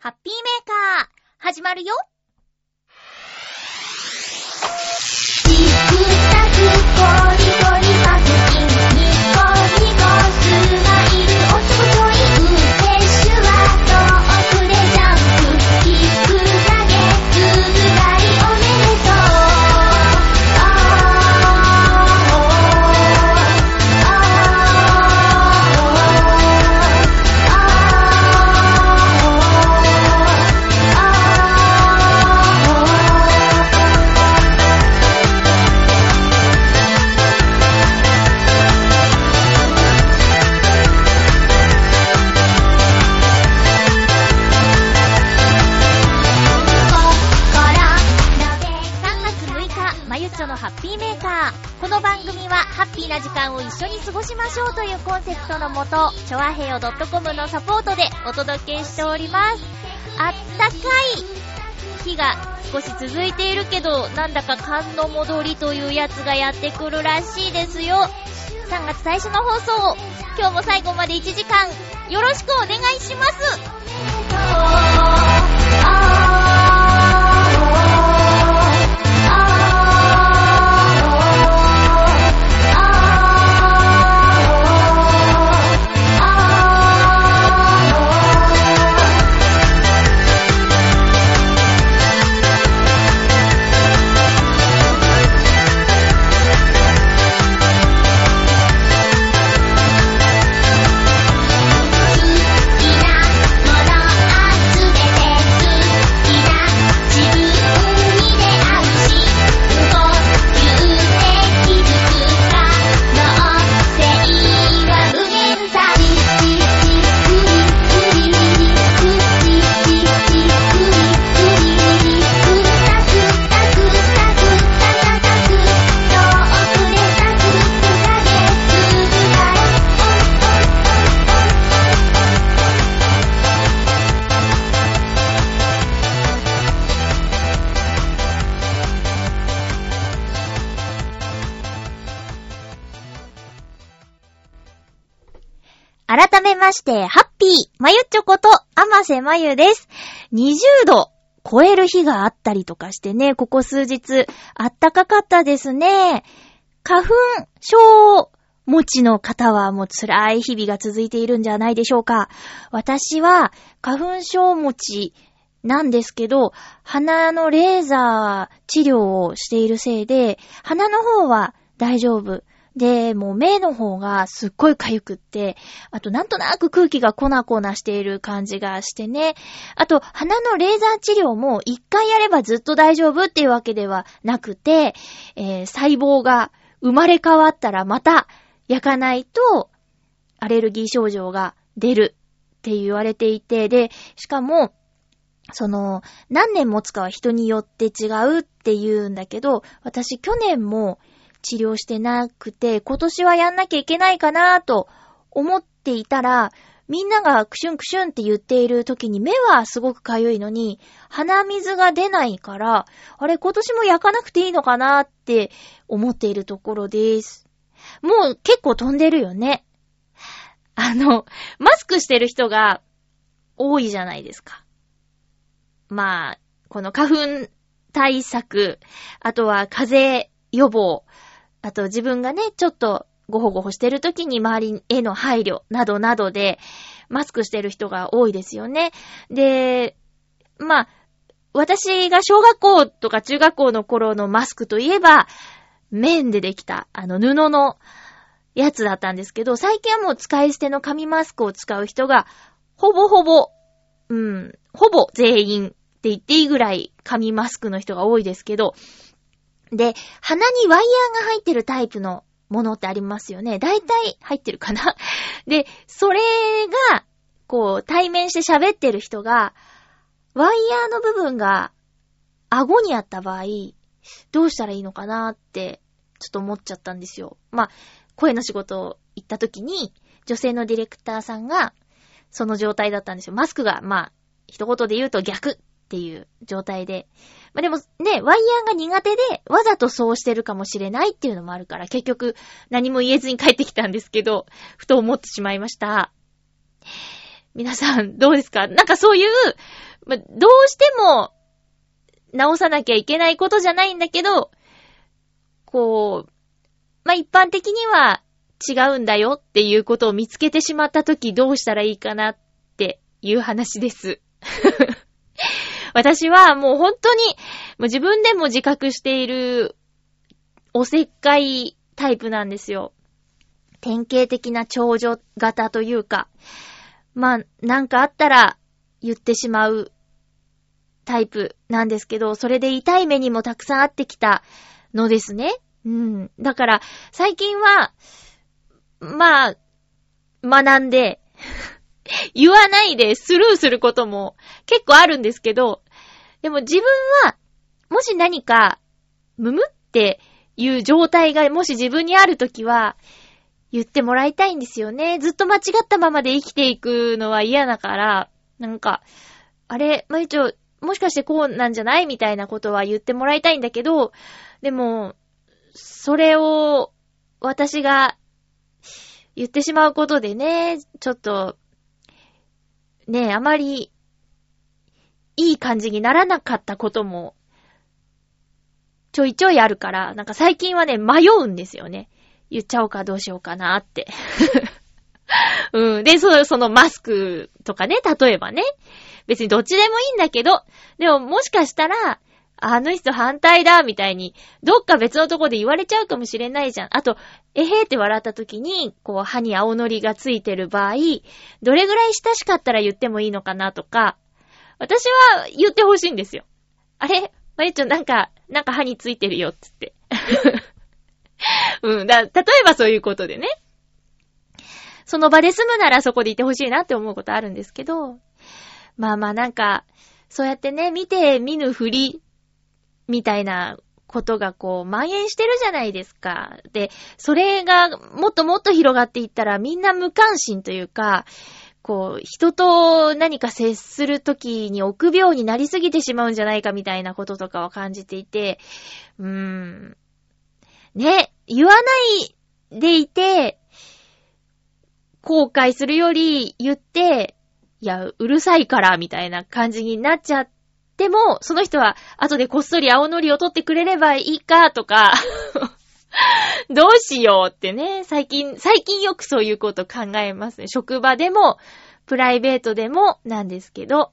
ハッピーメーカー、始まるよ。を一緒に過ごしましょうというコンセプトのもと、ちょわへよ .com のサポートでお届けしております。あったかい日が少し続いているけど、なんだか寒の戻りというやつがやってくるらしいですよ。3月最初の放送、今日も最後まで1時間、よろしくお願いします。して、ハッピー、まゆっちょこと、あませまゆです。20度超える日があったりとかしてね、ここ数日、あったかかったですね。花粉症持ちの方はもう辛い日々が続いているんじゃないでしょうか。私は花粉症持ちなんですけど、鼻のレーザー治療をしているせいで、鼻の方は大丈夫。で、もう目の方がすっごい痒くって、あとなんとなく空気が粉々している感じがしてね。あと、鼻のレーザー治療も一回やればずっと大丈夫っていうわけではなくて、えー細胞が生まれ変わったらまた焼かないと、アレルギー症状が出るって言われていて、で、しかも、その、何年持つかは人によって違うって言うんだけど、私去年も治療してなくて、今年はやんなきゃいけないかなと思っていたら、みんながクシュンクシュンって言っている時に目はすごく痒いのに、鼻水が出ないから、あれ今年も焼かなくていいのかなって思っているところです。もう結構飛んでるよね。あの、マスクしてる人が多いじゃないですか。まあ、この花粉対策、あとは風邪予防、あと自分がね、ちょっとごほごほしてる時に周りへの配慮などなどで、マスクしてる人が多いですよね。で、まあ、私が小学校とか中学校の頃のマスクといえば、綿でできた、あの布のやつだったんですけど、最近はもう使い捨ての紙マスクを使う人が、ほぼほぼ、うん、ほぼ全員って言っていいぐらい紙マスクの人が多いですけど、で、鼻にワイヤーが入ってるタイプのものってありますよね。だいたい入ってるかなで、それが、こう、対面して喋ってる人が、ワイヤーの部分が顎にあった場合、どうしたらいいのかなって、ちょっと思っちゃったんですよ。まあ、声の仕事を行った時に、女性のディレクターさんが、その状態だったんですよ。マスクが、まあ、一言で言うと逆っっていう状態で。まあでもね、ワイヤーが苦手で、わざとそうしてるかもしれないっていうのもあるから、結局何も言えずに帰ってきたんですけど、ふと思ってしまいました。皆さんどうですか？なんかそういう、ま、どうしても直さなきゃいけないことじゃないんだけど、こう、まあ、一般的には違うんだよっていうことを見つけてしまったときどうしたらいいかなっていう話です。私はもう本当に、もう自分でも自覚しているおせっかいタイプなんですよ。典型的な長女型というか、まあ、なんかあったら言ってしまうタイプなんですけど、それで痛い目にもたくさんあってきたのですね。うん。だから、最近は、まあ、学んで 言わないでスルーすることも結構あるんですけど、でも自分は、もし何か、むむっていう状態がもし自分にあるときは、言ってもらいたいんですよね。ずっと間違ったままで生きていくのは嫌だから、なんか、あれ、まゆちょ、もしかしてこうなんじゃない？みたいなことは言ってもらいたいんだけど、でも、それを、私が言ってしまうことでね、ちょっと、ね、あまり、いい感じにならなかったことも、ちょいちょいあるから、なんか最近はね、迷うんですよね。言っちゃおうかどうしようかなって。うん。で、その、そのマスクとかね、例えばね。別にどっちでもいいんだけど、でももしかしたら、あの人反対だ、みたいに、どっか別のとこで言われちゃうかもしれないじゃん。あと、えへーって笑った時に、こう、歯に青のりがついてる場合、どれぐらい親しかったら言ってもいいのかなとか、私は言ってほしいんですよ。あれ？まゆちょ、なんか、なんか歯についてるよ、つって。うん、だ、例えばそういうことでね。その場で済むならそこでいてほしいなって思うことあるんですけど、まあまあなんか、そうやってね、見て見ぬふりみたいなことがこう、蔓延してるじゃないですか。で、それがもっともっと広がっていったらみんな無関心というか、こう、人と何か接するときに臆病になりすぎてしまうんじゃないかみたいなこととかを感じていて、うーん。ね、言わないでいて、後悔するより言って、いや、うるさいから、みたいな感じになっちゃっでも、その人は、後でこっそり青のりを取ってくれればいいか、とか どうしようってね、最近、最近よくそういうこと考えますね。職場でも、プライベートでもなんですけど、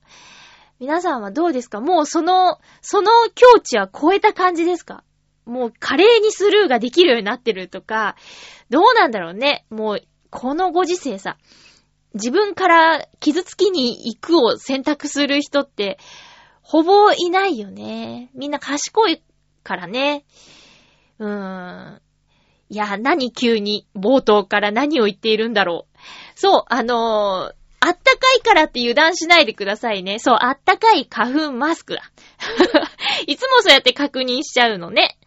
皆さんはどうですか？もうその、その境地は超えた感じですか？もう華麗にスルーができるようになってるとか、どうなんだろうね？もう、このご時世さ、自分から傷つきに行くを選択する人って、ほぼいないよね。みんな賢いからね。うーん。いや、何急に冒頭から何を言っているんだろう。そう、あのー、あったかいからって油断しないでくださいね。そう、あったかい花粉マスクだ。いつもそうやって確認しちゃうのね。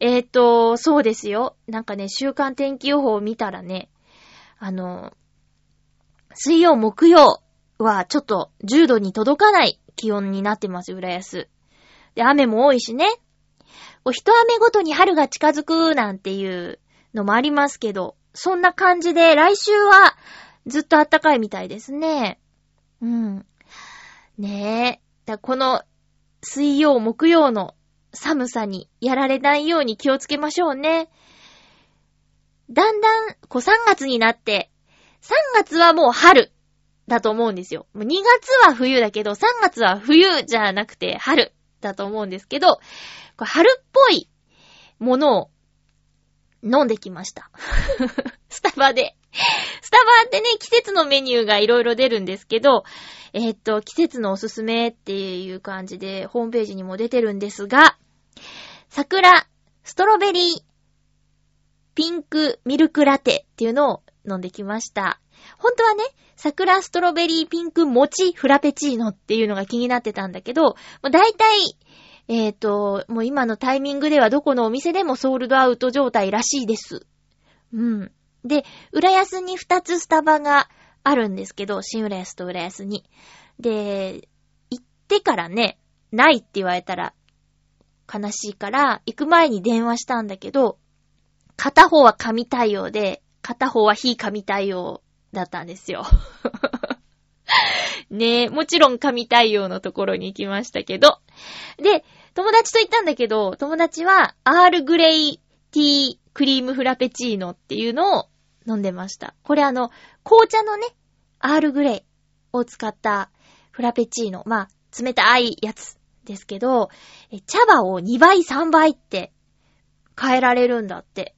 えっ、ー、と、そうですよ。なんかね、週間天気予報を見たらね、あの、水曜、木曜はちょっと10度に届かない気温になってます、浦安。で、雨も多いしね。お一雨ごとに春が近づくなんていうのもありますけど、そんな感じで来週はずっと暖かいみたいですね。うん。ねえ。だこの水曜、木曜の寒さにやられないように気をつけましょうね。だんだん、こう3月になって、3月はもう春。だと思うんですよ。もう2月は冬だけど、3月は冬じゃなくて春だと思うんですけど、春っぽいものを飲んできました。スタバで。スタバってね、季節のメニューがいろいろ出るんですけど、えー、っと、季節のおすすめっていう感じで、ホームページにも出てるんですが、桜、ストロベリー、ピンクミルクラテっていうのを飲んできました。本当はね、桜ストロベリーピンク餅フラペチーノっていうのが気になってたんだけど、だいたい、えっ、ー、と、もう今のタイミングではどこのお店でもソールドアウト状態らしいです。うん。で、浦安に2つスタバがあるんですけど、新浦安と浦安に。で、行ってからね、ないって言われたら悲しいから、行く前に電話したんだけど、片方は紙対応で、片方は非紙対応だったんですよ。ねえ、もちろん神対応のところに行きましたけど。で、友達と行ったんだけど、友達はアールグレイティークリームフラペチーノっていうのを飲んでました。これあの、紅茶のね、アールグレイを使ったフラペチーノ。まあ、冷たいやつですけど、茶葉を2倍3倍って変えられるんだって。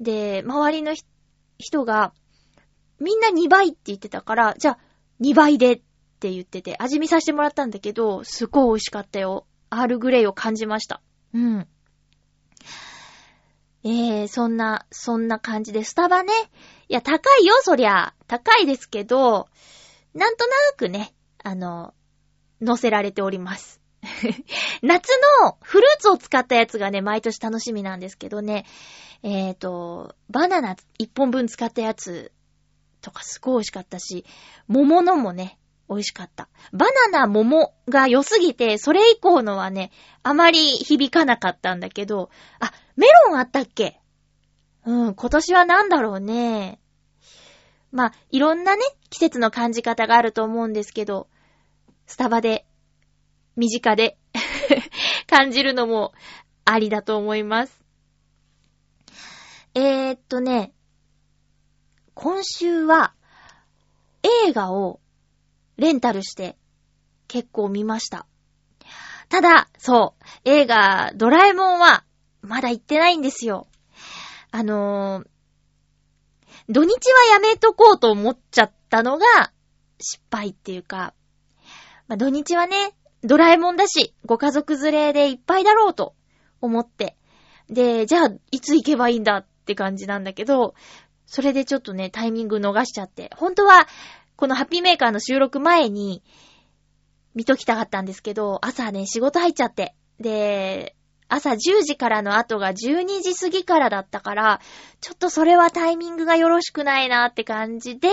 で、周りのひ人が、みんな2倍って言ってたから、じゃあ2倍でって言ってて、味見させてもらったんだけど、すごい美味しかったよ。アールグレイを感じました。うん。えー、そんな、そんな感じで、スタバね。いや、高いよ、そりゃ。高いですけど、なんとなくね、あの、乗せられております。夏のフルーツを使ったやつがね、毎年楽しみなんですけどね。えーと、バナナ1本分使ったやつとかすごい美味しかったし、桃のもね、美味しかった。バナナ、桃が良すぎて、それ以降のはね、あまり響かなかったんだけど、あ、メロンあったっけ？うん、今年はなんだろうね。まあ、いろんなね、季節の感じ方があると思うんですけど、スタバで、身近で 感じるのもありだと思います。えー、っとね、今週は映画をレンタルして結構見ました。ただ、そう、映画ドラえもんはまだ行ってないんですよ。あのー、土日はやめとこうと思っちゃったのが失敗っていうか、まあ、土日はね、ドラえもんだし、ご家族連れでいっぱいだろうと思って。で、じゃあ、いつ行けばいいんだって感じなんだけど、それでちょっとね、タイミング逃しちゃって。本当は、このハッピーメーカーの収録前に、見ときたかったんですけど、朝ね、仕事入っちゃって。で、朝10時からの後が12時過ぎからだったから、ちょっとそれはタイミングがよろしくないなって感じで、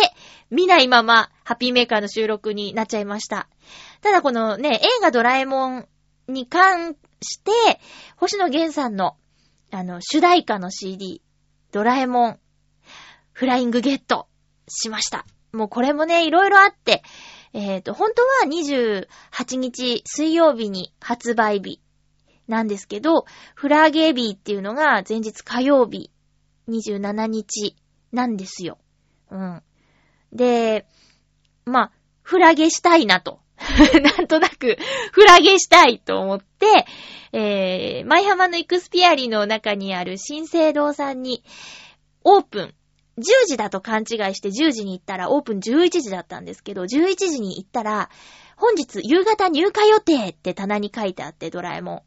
見ないまま、ハッピーメーカーの収録になっちゃいました。ただこのね、映画ドラえもんに関して、星野源さんの、あの、主題歌の CD、ドラえもん、フライングゲットしました。もうこれもね、いろいろあって、えっ、と、本当は28日水曜日に発売日なんですけど、フラゲービーっていうのが前日火曜日27日なんですよ。うん。で、まあ、フラゲしたいなと。なんとなく、フラゲしたいと思って、えー、舞浜のイクスピアリの中にある新生堂さんに、オープン、10時だと勘違いして10時に行ったら、オープン11時だったんですけど、11時に行ったら、本日夕方入荷予定って棚に書いてあって、ドラえもん。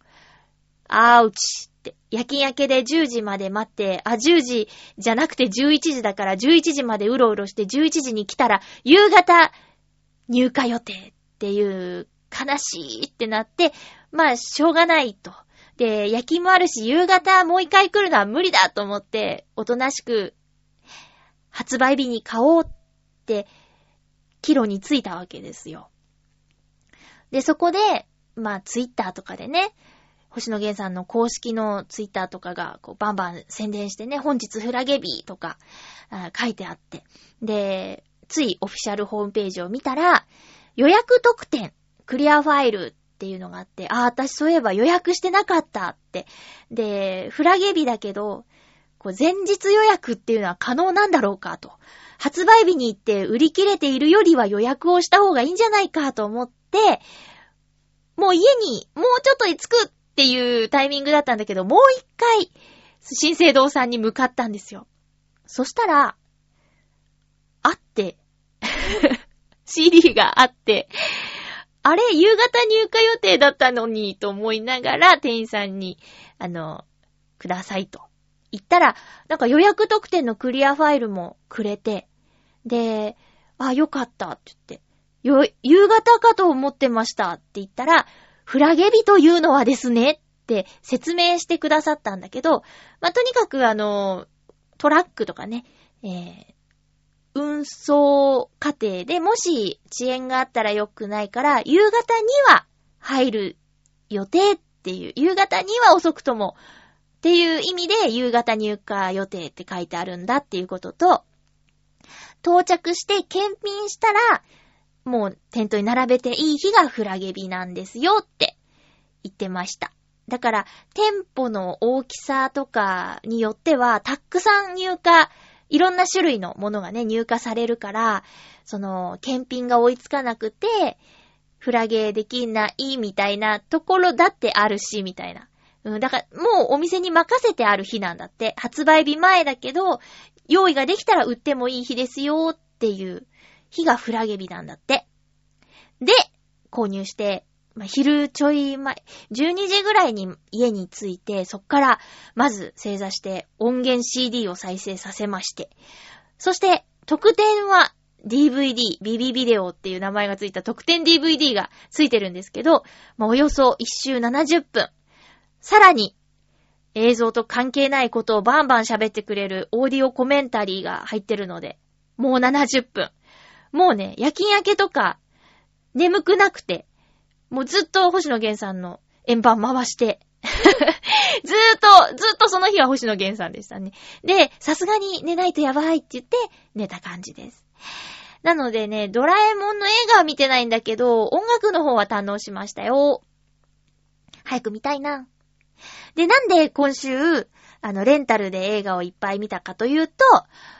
あーうちって。夜勤明けで10時まで待って、あ、10時じゃなくて11時だから11時までうろうろして11時に来たら、夕方入荷予定っていう、悲しいってなって、まあ、しょうがないと。で、夜勤もあるし、夕方もう一回来るのは無理だと思って、おとなしく、発売日に買おうって、キロに着いたわけですよ。で、そこで、まあ、ツイッターとかでね、星野源さんの公式のツイッターとかが、こう、バンバン宣伝してね、本日フラゲビーとか、書いてあって。で、ついオフィシャルホームページを見たら、予約特典、クリアファイルっていうのがあって、ああ、私そういえば予約してなかったって。で、フラゲ日だけど、こう前日予約っていうのは可能なんだろうかと。発売日に行って売り切れているよりは予約をした方がいいんじゃないかと思って、もう家にもうちょっとで着くっていうタイミングだったんだけど、もう一回、新生堂さんに向かったんですよ。そしたら、あって、CD があって、あれ夕方入荷予定だったのに、と思いながら、店員さんに、あの、くださいと。言ったら、なんか予約特典のクリアファイルもくれて、で、あ、よかったって言って、よ、夕方かと思ってましたって言ったら、フラゲ日というのはですねって説明してくださったんだけど、まあ、とにかくあの、トラックとかね、えー、運送過程でもし遅延があったら良くないから、夕方には入る予定っていう、夕方には遅くともっていう意味で夕方入荷予定って書いてあるんだっていうことと、到着して検品したら、もうテントに並べていい日がフラゲ日なんですよって言ってました。だから、店舗の大きさとかによっては、たくさん入荷、いろんな種類のものがね、入荷されるから、その、検品が追いつかなくて、フラゲーできないみたいなところだってあるし、みたいな。うん、だから、もうお店に任せてある日なんだって。発売日前だけど、用意ができたら売ってもいい日ですよっていう日がフラゲ日なんだって。で、購入して、まあ、昼ちょい前、12時ぐらいに家に着いて、そっから、まず正座して音源 CD を再生させまして、そして、特典は DVD、ビビビデオっていう名前がついた特典 DVD がついてるんですけど、まあ、およそ1周70分。さらに、映像と関係ないことをバンバン喋ってくれるオーディオコメンタリーが入ってるので、もう70分。もうね、夜勤明けとか、眠くなくて、もうずっと星野源さんの円盤回して、ずーっと、ずーっとその日は星野源さんでしたね。で、さすがに寝ないとやばいって言って寝た感じです。なのでね、ドラえもんの映画は見てないんだけど、音楽の方は堪能しましたよ。早く見たいな。で、なんで今週、あの、レンタルで映画をいっぱい見たかというと、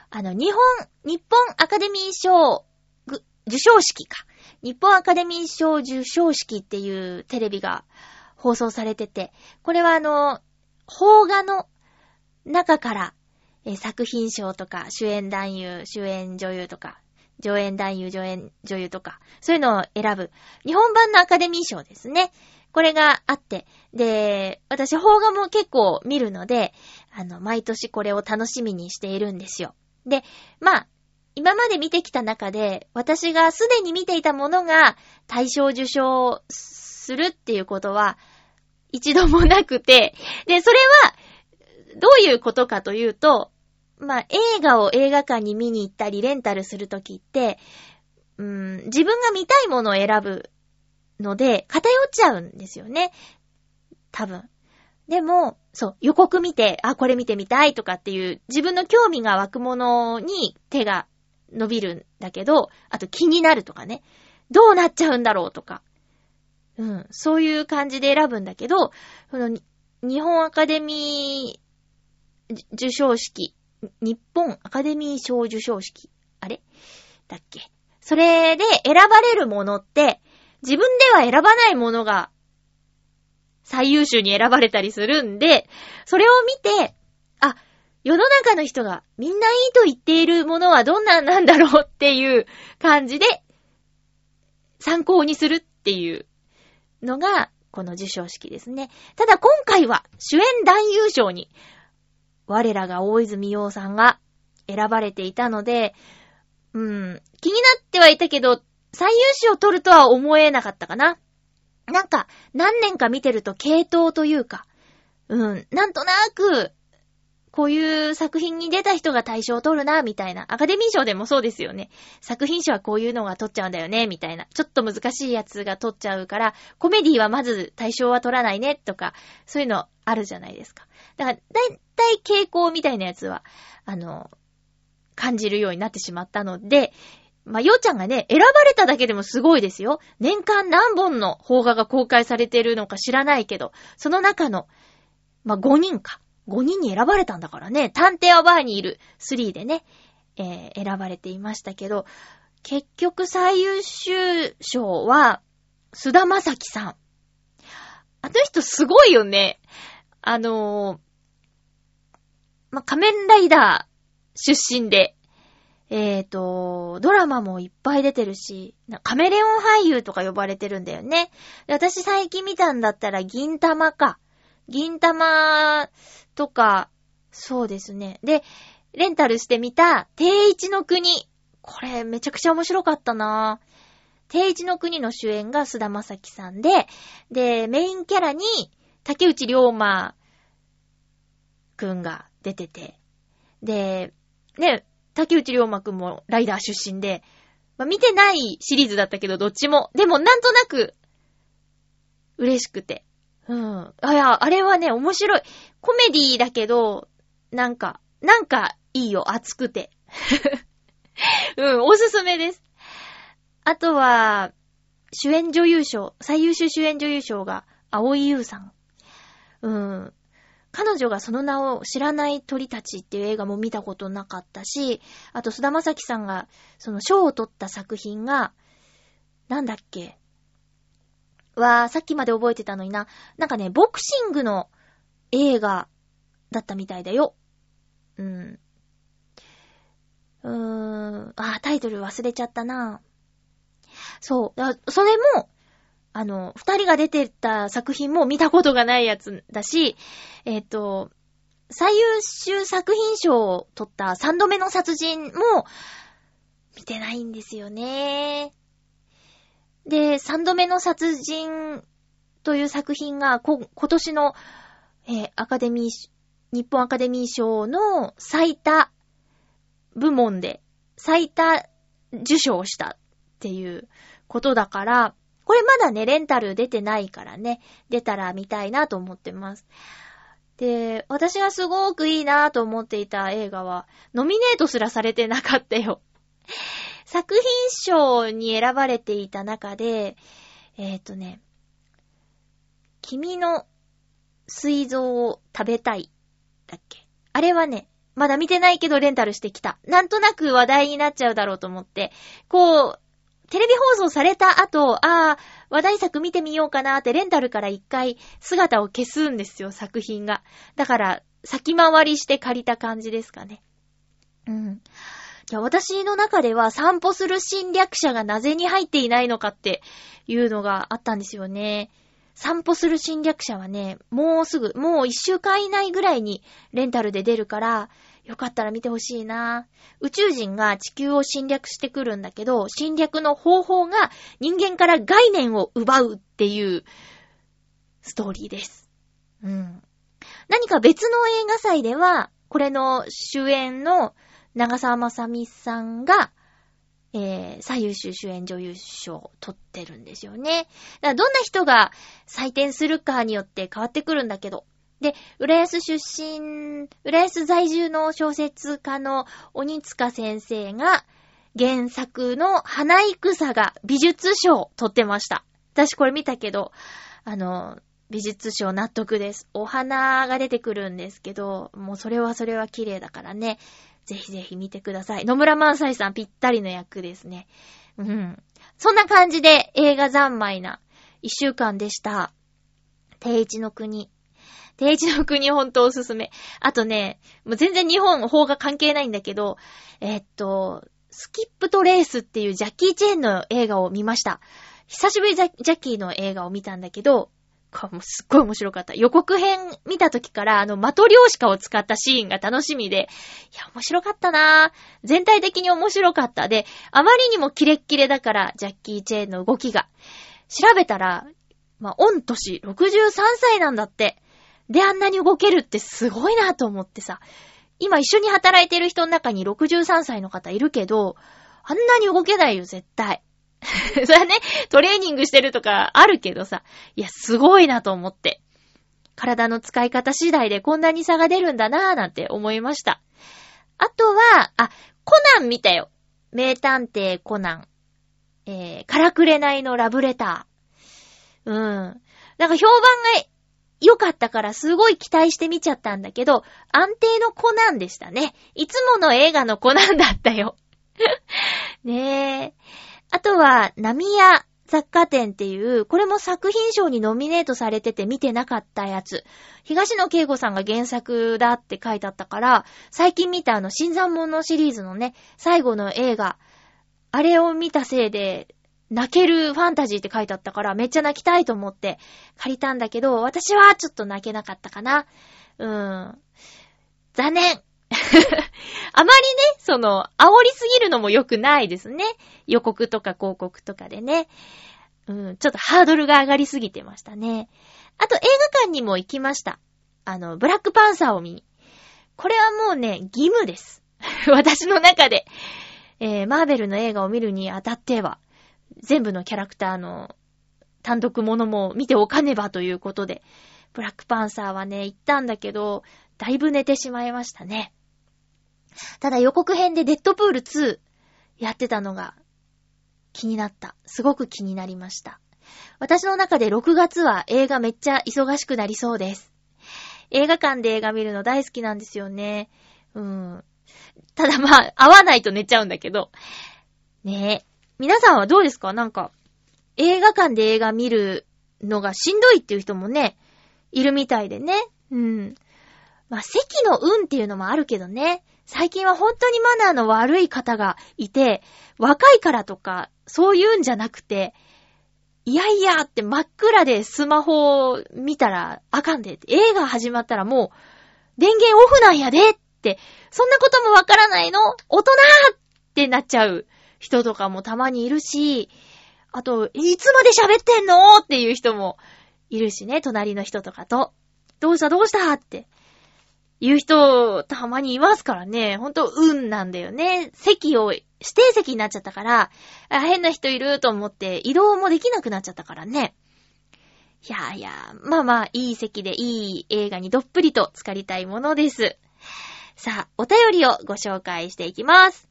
あの、日本、日本アカデミー賞、受賞式か。日本アカデミー賞受賞式っていうテレビが放送されてて、これはあの、邦画の中から、え作品賞とか、主演男優、主演女優とか、上演男優、上演女優とか、そういうのを選ぶ、日本版のアカデミー賞ですね。これがあって、で、私、邦画も結構見るので、あの、毎年これを楽しみにしているんですよ。で、まあ、今まで見てきた中で、私がすでに見ていたものが大賞受賞するっていうことは、一度もなくて、で、それは、どういうことかというと、まあ、映画を映画館に見に行ったり、レンタルするときって、うん、自分が見たいものを選ぶので、偏っちゃうんですよね。多分。でも、そう、予告見て、あ、これ見てみたいとかっていう、自分の興味が湧くものに手が伸びるんだけど、あと気になるとかね。どうなっちゃうんだろうとか。うん、そういう感じで選ぶんだけど、その、日本アカデミー受賞式、日本アカデミー賞受賞式、あれ？だっけ？それで選ばれるものって、自分では選ばないものが最優秀に選ばれたりするんで、それを見て、あ、世の中の人がみんないいと言っているものはどんなんなんだろうっていう感じで参考にするっていうのがこの受賞式ですね。ただ今回は主演男優賞に我らが大泉洋さんが選ばれていたので、うん、気になってはいたけど、最優秀を取るとは思えなかったかな。なんか、何年か見てると系統というか、うん、なんとなく、こういう作品に出た人が大賞を取るな、みたいな。アカデミー賞でもそうですよね。作品賞はこういうのが取っちゃうんだよね、みたいな。ちょっと難しいやつが取っちゃうから、コメディはまず大賞は取らないね、とか、そういうのあるじゃないですか。だから、だいたい傾向みたいなやつは、あの、感じるようになってしまったので、まあ、ようちゃんがね、選ばれただけでもすごいですよ。年間何本の邦画が公開されてるのか知らないけど、その中の、まあ、5人か。5人に選ばれたんだからね。探偵はバーにいる3でね、えー選ばれていましたけど、結局最優秀賞は、菅田正樹さん。あの人すごいよね。あのーま、仮面ライダー出身で、えーと、ドラマもいっぱい出てるし、カメレオン俳優とか呼ばれてるんだよね。私最近見たんだったら銀玉か。銀玉とか、そうですね。で、レンタルしてみた、定一の国。これめちゃくちゃ面白かったな定一の国の主演が菅田正樹さんで、で、メインキャラに竹内涼真くんが出てて、で、ね、竹内涼真くんもライダー出身で、まあ、見てないシリーズだったけど、どっちも。でも、なんとなく、嬉しくて。うん。あ、いや、あれはね、面白い。コメディだけど、なんか、なんか、いいよ、熱くて。うん、おすすめです。あとは、主演女優賞、最優秀主演女優賞が、青井優さん。うん。彼女がその名を知らない鳥たちっていう映画も見たことなかったし、あと菅田将暉さんがその賞を取った作品が、なんだっけ？わー、さっきまで覚えてたのにな。なんかね、ボクシングの映画だったみたいだよ。うん。うーん。あ、タイトル忘れちゃったな。そう。それも、あの、二人が出てた作品も見たことがないやつだし、えっ、と、最優秀作品賞を取った三度目の殺人も見てないんですよね。で、三度目の殺人という作品がこ今年の、えーアカデミー、日本アカデミー賞の最多部門で最多受賞したっていうことだから、これまだね、レンタル出てないからね、出たら見たいなと思ってます。で、私がすごくいいなと思っていた映画は、ノミネートすらされてなかったよ。作品賞に選ばれていた中で、えっ、とね、君の水蔵を食べたい。だっけ？あれはね、まだ見てないけどレンタルしてきた。なんとなく話題になっちゃうだろうと思って、こう、テレビ放送された後、ああ、話題作見てみようかなってレンタルから一回姿を消すんですよ、作品が。だから、先回りして借りた感じですかね。うん。や、私の中では散歩する侵略者がなぜに入っていないのかっていうのがあったんですよね。散歩する侵略者はね、もうすぐ、もう一週間以内ぐらいにレンタルで出るから、よかったら見てほしいな。宇宙人が地球を侵略してくるんだけど、侵略の方法が人間から概念を奪うっていうストーリーです。うん。何か別の映画祭では、これの主演の長澤まさみさんが、えー、最優秀主演女優賞を取ってるんですよね。だからどんな人が採点するかによって変わってくるんだけど。で、浦安出身、浦安在住の小説家の鬼塚先生が、原作の花戦が美術賞を取ってました。私これ見たけど、あの、美術賞納得です。お花が出てくるんですけど、もうそれはそれは綺麗だからね。ぜひぜひ見てください。野村萬斎さんぴったりの役ですね。うん。そんな感じで映画三昧な一週間でした。定一の国。定一の国ほんとおすすめ。あとね、もう全然日本法が関係ないんだけど、えっと、スキップとレースっていうジャッキー・チェーンの映画を見ました。久しぶりジャッキーの映画を見たんだけど、これもうすっごい面白かった。予告編見た時から、あの、マトリョーシカを使ったシーンが楽しみで、いや、面白かったなぁ。全体的に面白かった。で、あまりにもキレッキレだから、ジャッキー・チェーンの動きが。調べたら、まあ、御年63歳なんだって。で、あんなに動けるってすごいなと思ってさ。今一緒に働いてる人の中に63歳の方いるけど、あんなに動けないよ、絶対。それはね、トレーニングしてるとかあるけどさ、いや、すごいなと思って。体の使い方次第でこんなに差が出るんだなぁなんて思いました。あとは、あ、コナン見たよ。名探偵コナン。えー、からくれないのラブレター。うん。なんか評判が良かったからすごい期待して見ちゃったんだけど、安定のコナンでしたね。いつもの映画のコナンだったよ。ねえ。あとは、波屋雑貨店っていう、これも作品賞にノミネートされてて見てなかったやつ。東野圭吾さんが原作だって書いてあったから、最近見たあの、新参者シリーズのね、最後の映画、あれを見たせいで、泣けるファンタジーって書いてあったから、めっちゃ泣きたいと思って借りたんだけど、私はちょっと泣けなかったかな。うーん。残念 あまりね、その、煽りすぎるのも良くないですね。予告とか広告とかでね。うん、ちょっとハードルが上がりすぎてましたね。あと映画館にも行きました。あの、ブラックパンサーを見に。これはもうね、義務です。私の中で。えー、マーベルの映画を見るにあたっては、全部のキャラクターの単独ものも見ておかねばということで、ブラックパンサーはね、行ったんだけど、だいぶ寝てしまいましたね。ただ予告編でデッドプール2やってたのが、気になった。すごく気になりました。私の中で6月は映画めっちゃ忙しくなりそうです。映画館で映画見るの大好きなんですよね。うん。ただまあ、合わないと寝ちゃうんだけど。ねえ。皆さんはどうですか？なんか、映画館で映画見るのがしんどいっていう人もね、いるみたいでね。うん。まあ、席の運っていうのもあるけどね。最近は本当にマナーの悪い方がいて、若いからとか、そういうんじゃなくて、いやいやって真っ暗でスマホを見たらあかんで、映画始まったらもう、電源オフなんやでって、そんなこともわからないの大人ってなっちゃう人とかもたまにいるし、あと、いつまで喋ってんのっていう人もいるしね、隣の人とかと。どうしたどうしたって。言う人、たまにいますからね。ほんと、運なんだよね。席を、指定席になっちゃったから、変な人いると思って移動もできなくなっちゃったからね。いやいや、まあまあ、いい席でいい映画にどっぷりと浸かりたいものです。さあ、お便りをご紹介していきます。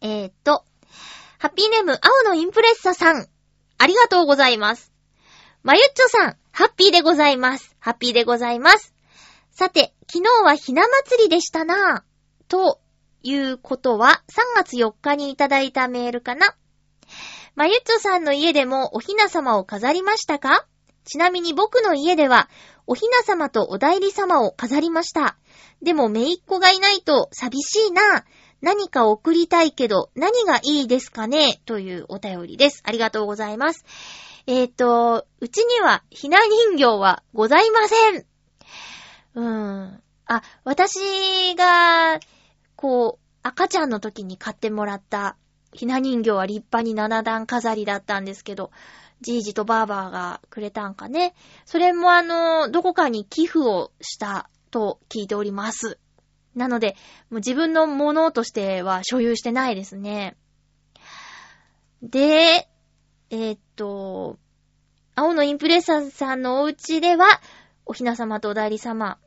えー、っと、ハッピーネーム、青のインプレッサさん。ありがとうございます。まゆっちょさん、ハッピーでございます。ハッピーでございます。さて、昨日はひな祭りでしたなぁ。ということは、3月4日にいただいたメールかな。まゆっちょさんの家でもおひな様を飾りましたか？ちなみに僕の家では、おひな様とお代理様を飾りました。でも、めいっ子がいないと寂しいな。何か送りたいけど、何がいいですかね？というお便りです。ありがとうございます。えっ、と、うちにはひな人形はございません。うん。あ、私が、こう、赤ちゃんの時に買ってもらったひな人形は立派に七段飾りだったんですけど、じいじとばあばがくれたんかね。それもあの、どこかに寄付をしたと聞いております。なので、もう自分のものとしては所有してないですね。で、えーっと、青のインプレッサーさんのお家では、おひな様とお代理様。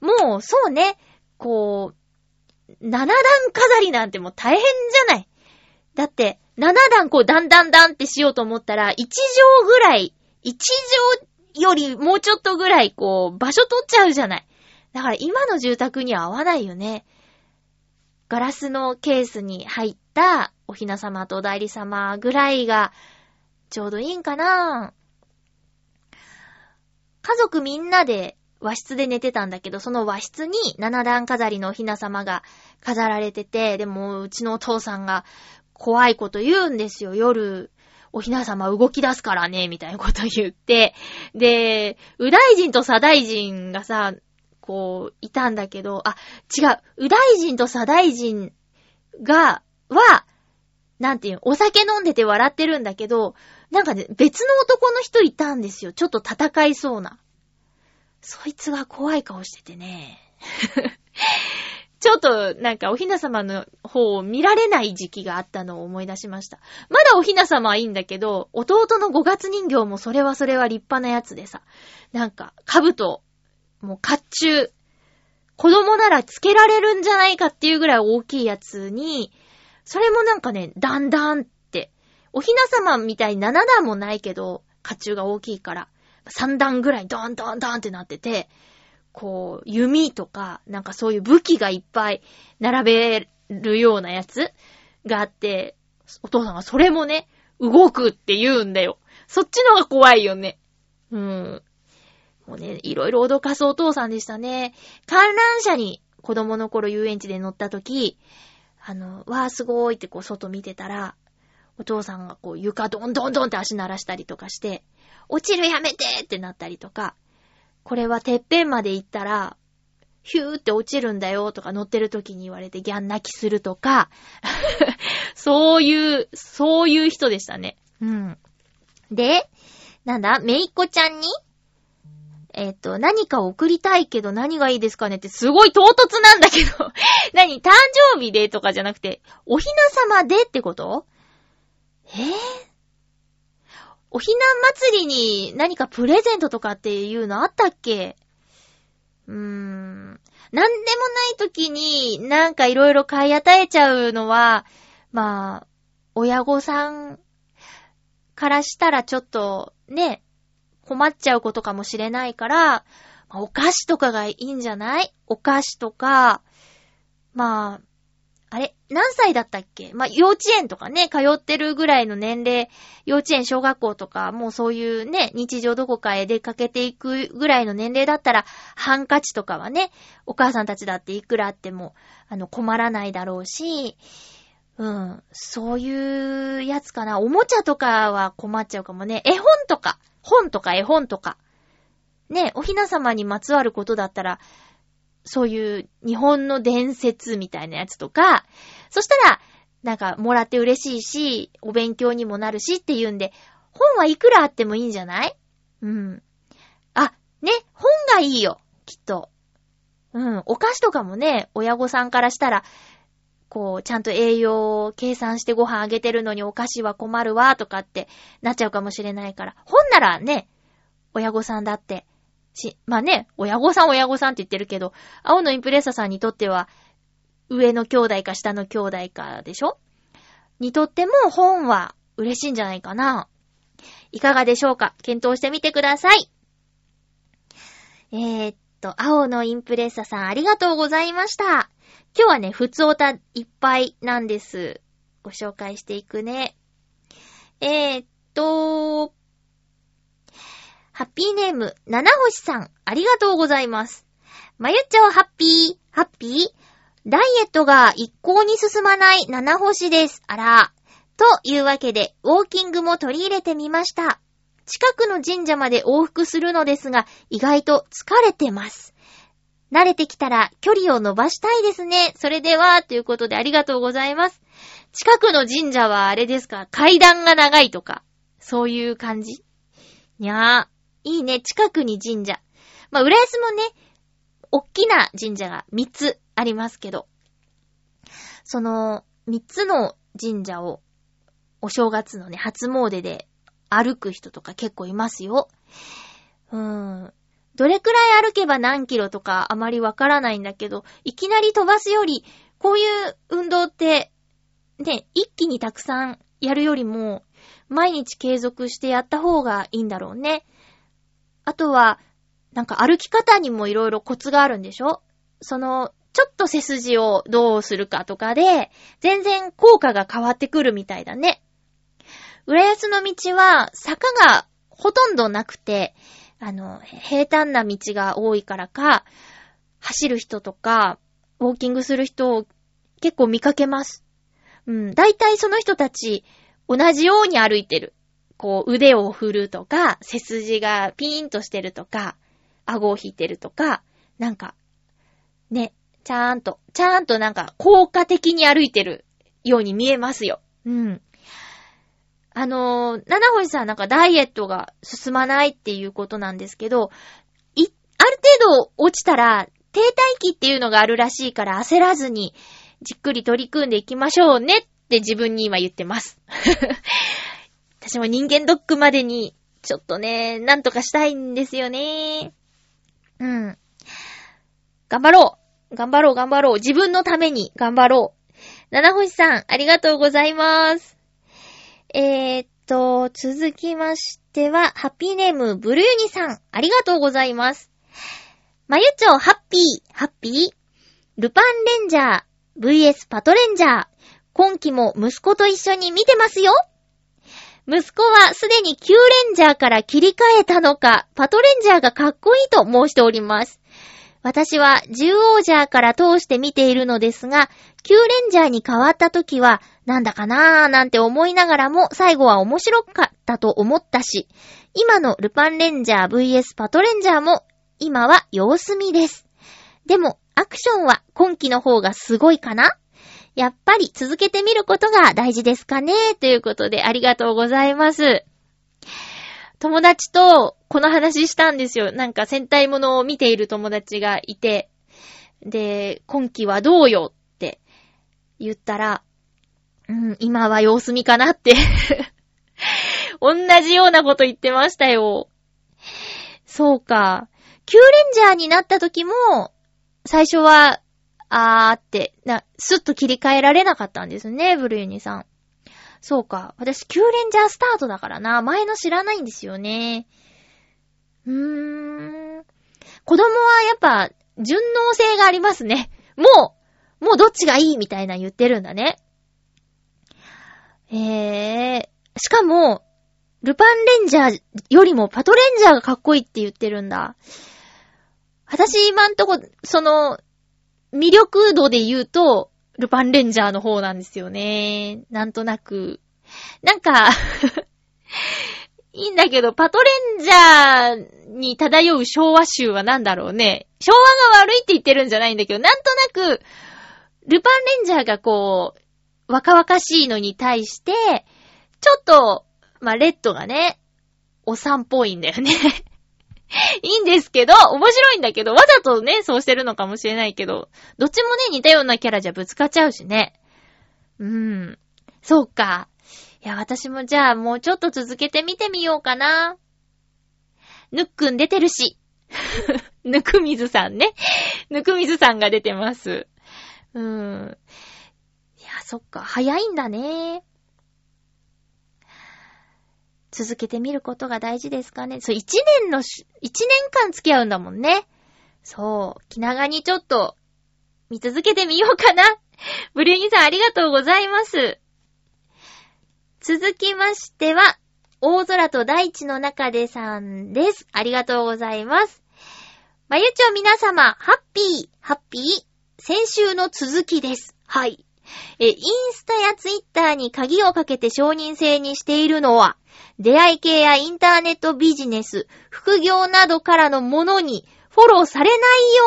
もう、そうね、こう、七段飾りなんてもう大変じゃない。だって、七段こう、だんだんだんってしようと思ったら、一畳ぐらい、一畳よりもうちょっとぐらい、こう、場所取っちゃうじゃない。だから今の住宅には合わないよね。ガラスのケースに入ったおひな様とお代理様ぐらいがちょうどいいんかな家族みんなで和室で寝てたんだけど、その和室に七段飾りのおひな様が飾られてて、でもうちのお父さんが怖いこと言うんですよ。夜、おひな様動き出すからね、みたいなこと言って。で、右大臣と左大臣がさ、こう、いたんだけど、あ、違う、右大臣と左大臣が、は、なんていう、お酒飲んでて笑ってるんだけど、なんかね、別の男の人いたんですよ。ちょっと戦いそうな。そいつが怖い顔しててね。ちょっと、なんか、おひな様の方を見られない時期があったのを思い出しました。まだおひな様はいいんだけど、弟の五月人形もそれはそれは立派なやつでさ、なんか、兜、もう甲冑、子供ならつけられるんじゃないかっていうぐらい大きいやつに、それもなんかね、だんだんって、おひな様みたいに7段もないけど、甲冑が大きいから、3段ぐらいドンドンドンってなってて、こう、弓とか、なんかそういう武器がいっぱい並べるようなやつがあって、お父さんがそれもね、動くって言うんだよ。そっちのが怖いよね。うん。もうね、いろいろ脅かすお父さんでしたね。観覧車に子供の頃遊園地で乗った時、あの、わーすごーいってこう外見てたら、お父さんがこう床ドンドンドンって足鳴らしたりとかして、落ちるやめてってなったりとか、これはてっぺんまで行ったら、ヒューって落ちるんだよとか乗ってる時に言われてギャン泣きするとか、そういう、そういう人でしたね。うん。で、なんだめいっ子ちゃんにえっ、と、何か送りたいけど何がいいですかねってすごい唐突なんだけど、何誕生日でとかじゃなくて、おひな様でってこと？えぇ、おひな祭りに何かプレゼントとかっていうのあったっけ？うーん。なんでもない時になんかいろいろ買い与えちゃうのは、まあ、親御さんからしたらちょっとね、困っちゃうことかもしれないから、お菓子とかがいいんじゃない？お菓子とか、まあ、あれ何歳だったっけ？まあ、幼稚園とかね、通ってるぐらいの年齢、幼稚園、小学校とか、もうそういうね、日常どこかへ出かけていくぐらいの年齢だったら、ハンカチとかはね、お母さんたちだっていくらあっても、あの、困らないだろうし、うん、そういうやつかな。おもちゃとかは困っちゃうかもね。絵本とか、本とか絵本とか。ね、おひな様にまつわることだったら、そういう日本の伝説みたいなやつとか、そしたら、なんか、もらって嬉しいし、お勉強にもなるしっていうんで、本はいくらあってもいいんじゃない？うん。あ、ね、本がいいよ、きっと。うん、お菓子とかもね、親御さんからしたら、こう、ちゃんと栄養を計算してご飯あげてるのにお菓子は困るわ、とかってなっちゃうかもしれないから。本ならね、親御さんだって、し、まあね、親御さん親御さんって言ってるけど、青のインプレッサさんにとっては、上の兄弟か下の兄弟かでしょ？にとっても本は嬉しいんじゃないかな。いかがでしょうか？検討してみてください。えー、っと、青のインプレッサさんありがとうございました。今日はね、ふつおたいっぱいなんです。ご紹介していくね。えー、っと、ハッピーネーム、七星さん、ありがとうございます。まゆっちょハッピー、ハッピー？ダイエットが一向に進まない七星です。あら。というわけで、ウォーキングも取り入れてみました。近くの神社まで往復するのですが、意外と疲れてます。慣れてきたら距離を伸ばしたいですね。それでは、ということでありがとうございます。近くの神社はあれですか？階段が長いとか、そういう感じ？にゃー。いいね。近くに神社。まあ、浦安もね、おっきな神社が3つありますけど、その3つの神社をお正月のね、初詣で歩く人とか結構いますよ。うーん。どれくらい歩けば何キロとかあまりわからないんだけど、いきなり飛ばすより、こういう運動って、ね、一気にたくさんやるよりも、毎日継続してやった方がいいんだろうね。あとは、なんか歩き方にもいろいろコツがあるんでしょ？その、ちょっと背筋をどうするかとかで、全然効果が変わってくるみたいだね。浦安の道は坂がほとんどなくて、あの、平坦な道が多いからか、走る人とか、ウォーキングする人を結構見かけます。うん、大体その人たち、同じように歩いてる。こう、腕を振るとか、背筋がピーンとしてるとか、顎を引いてるとか、なんか、ね、ちゃーんと、ちゃーんとなんか、効果的に歩いてるように見えますよ。うん。あのー、七星さんなんかダイエットが進まないっていうことなんですけど、い、ある程度落ちたら、停滞期っていうのがあるらしいから焦らずに、じっくり取り組んでいきましょうねって自分に今言ってます。私も人間ドックまでに、ちょっとね、なんとかしたいんですよね。うん。頑張ろう頑張ろう頑張ろう自分のために頑張ろう七星さん、ありがとうございます。えー、っと、続きましては、ハッピーネーム、ブルユニさん、ありがとうございます。まゆちょ、ハッピー、ハッピールパンレンジャー、VS パトレンジャー。今期も息子と一緒に見てますよ息子はすでにキューレンジャーから切り替えたのか、パトレンジャーがかっこいいと申しております。私は10王ジャーから通して見ているのですが、キューレンジャーに変わった時は、なんだかなーなんて思いながらも、最後は面白かったと思ったし、今のルパンレンジャー VS パトレンジャーも、今は様子見です。でも、アクションは今期の方がすごいかな？やっぱり続けてみることが大事ですかねということでありがとうございます。友達とこの話したんですよ。なんか戦隊ものを見ている友達がいて、で、今期はどうよって言ったら、うん、今は様子見かなって。同じようなこと言ってましたよ。そうか。キューレンジャーになった時も、最初は、あーって、な、スッと切り替えられなかったんですね、ブルユニさん。そうか。私、キューレンジャースタートだからな。前の知らないんですよね。うーん。子供はやっぱ、順応性がありますね。もう、もうどっちがいいみたいな言ってるんだね。えー、しかも、ルパンレンジャーよりもパトレンジャーがかっこいいって言ってるんだ。私今んとこ、その、魅力度で言うと、ルパンレンジャーの方なんですよね。なんとなく。なんか いいんだけど、パトレンジャーに漂う昭和集は何だろうね。昭和が悪いって言ってるんじゃないんだけど、なんとなく、ルパンレンジャーがこう、若々しいのに対して、ちょっと、まあ、レッドがね、お散歩いんだよね いいんですけど、面白いんだけど、わざとね、そうしてるのかもしれないけど、どっちもね、似たようなキャラじゃぶつかっちゃうしね。うーん。そうか。いや、私もじゃあもうちょっと続けてみてみようかな。ぬっくん出てるし。ぬくみずさんね。ぬくみずさんが出てます。うーん。いや、そっか。早いんだね。続けてみることが大事ですかね。そう、一年のし、一年間付き合うんだもんね。そう、気長にちょっと、見続けてみようかな。ブリューニさんありがとうございます。続きましては、大空と大地の中でさんです。ありがとうございます。まゆちょ皆様、ハッピー、ハッピー、先週の続きです。はい。え、インスタやツイッターに鍵をかけて承認制にしているのは、出会い系やインターネットビジネス、副業などからのものにフォローされない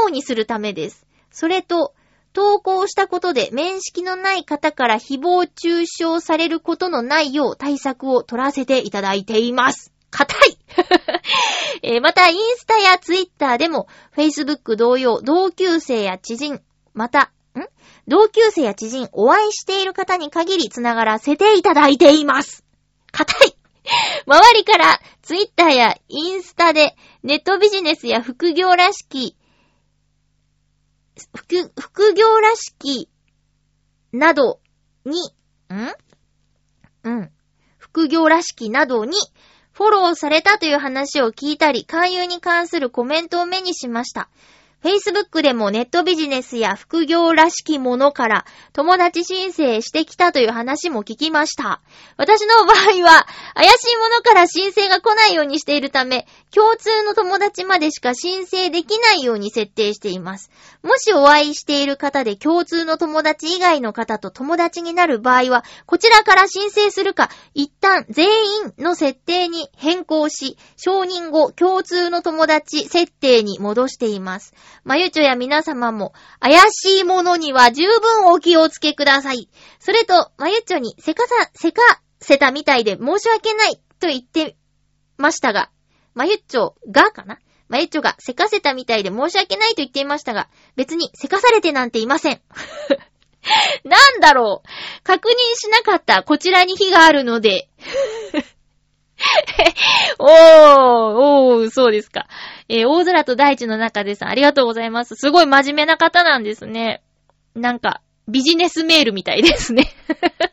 ようにするためです。それと、投稿したことで面識のない方から誹謗中傷されることのないよう対策を取らせていただいています。硬い えー、また、インスタやツイッターでも、Facebook 同様、同級生や知人、また、ん？同級生や知人、お会いしている方に限り繋がらせていただいています。硬い 周りからツイッターやインスタでネットビジネスや副業らしき、副、副業らしき、などに、ん？うん。副業らしきなどに、フォローされたという話を聞いたり、勧誘に関するコメントを目にしました。Facebook でもネットビジネスや副業らしきものから友達申請してきたという話も聞きました。私の場合は怪しいものから申請が来ないようにしているため、共通の友達までしか申請できないように設定しています。もしお会いしている方で共通の友達以外の方と友達になる場合は、こちらから申請するか、一旦全員の設定に変更し、承認後共通の友達設定に戻しています。まゆちょや皆様も、怪しいものには十分お気をつけください。それと、まゆちょにせかさ、せかせたみたいで申し訳ないと言ってましたが、まゆっちょがかな？まゆっちょがせかせたみたいで申し訳ないと言っていましたが、別にせかされてなんていません。なんだろう確認しなかったこちらに火があるので おー、おー、そうですか。えー、大空と大地の中でさん、ありがとうございます。すごい真面目な方なんですね。なんか、ビジネスメールみたいですね。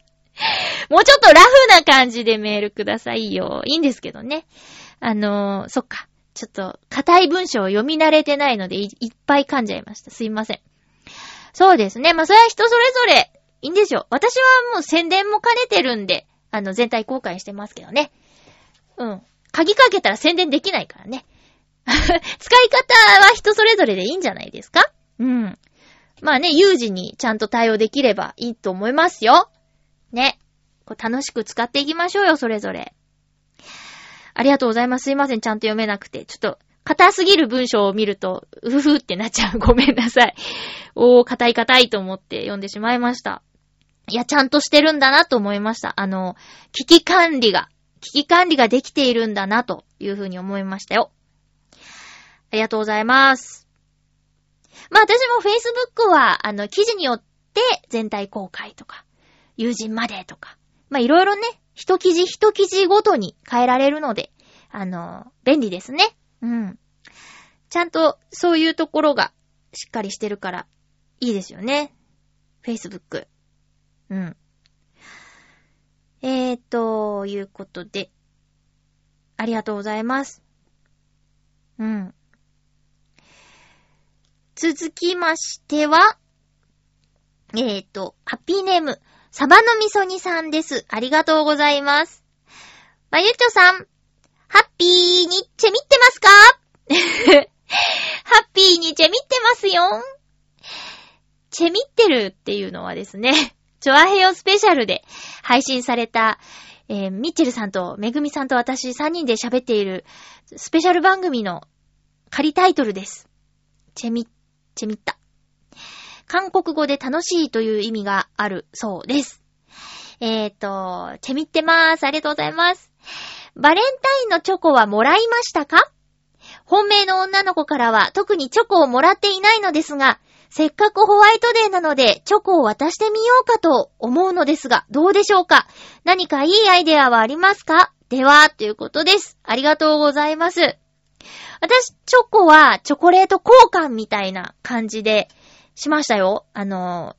もうちょっとラフな感じでメールくださいよ。いいんですけどね。あのー、そっか。ちょっと、硬い文章を読み慣れてないのでい、いっぱい噛んじゃいました。すいません。そうですね。まあ、それは人それぞれ、いいんですよ。私はもう宣伝も兼ねてるんで、あの、全体公開してますけどね。うん。鍵かけたら宣伝できないからね。使い方は人それぞれでいいんじゃないですか？うん。まあね、有事にちゃんと対応できればいいと思いますよ。ね。こう楽しく使っていきましょうよ、それぞれ。ありがとうございます。すいません、ちゃんと読めなくて。ちょっと、硬すぎる文章を見ると、うふふってなっちゃう。ごめんなさい。おー、硬い硬いと思って読んでしまいました。いや、ちゃんとしてるんだなと思いました。あの、危機管理が。危機管理ができているんだな、というふうに思いましたよ。ありがとうございます。まあ私も Facebook は、あの、記事によって全体公開とか、友人までとか、まあいろいろね、一記事一記事ごとに変えられるので、あの、便利ですね。うん。ちゃんとそういうところがしっかりしてるから、いいですよね。Facebook。うん。えーと、いうことで、ありがとうございます。うん。続きましては、えーと、ハッピーネーム、サバのみそ煮さんです。ありがとうございます。まゆちょさん、ハッピーにチェミってますか？ハッピーにチェミってますよ。チェミってるっていうのはですね、チョアヘヨスペシャルで配信された、えーミッチェルさんとめぐみさんと私3人で喋っているスペシャル番組の仮タイトルです。チェミ、チェミッタ。韓国語で楽しいという意味があるそうです。えーと、チェミってまーす。ありがとうございます。バレンタインのチョコはもらいましたか？本命の女の子からは特にチョコをもらっていないのですが、せっかくホワイトデーなのでチョコを渡してみようかと思うのですが、どうでしょうか？何かいいアイデアはありますか？では、ということです。ありがとうございます。私、チョコはチョコレート交換みたいな感じでしましたよ。あの、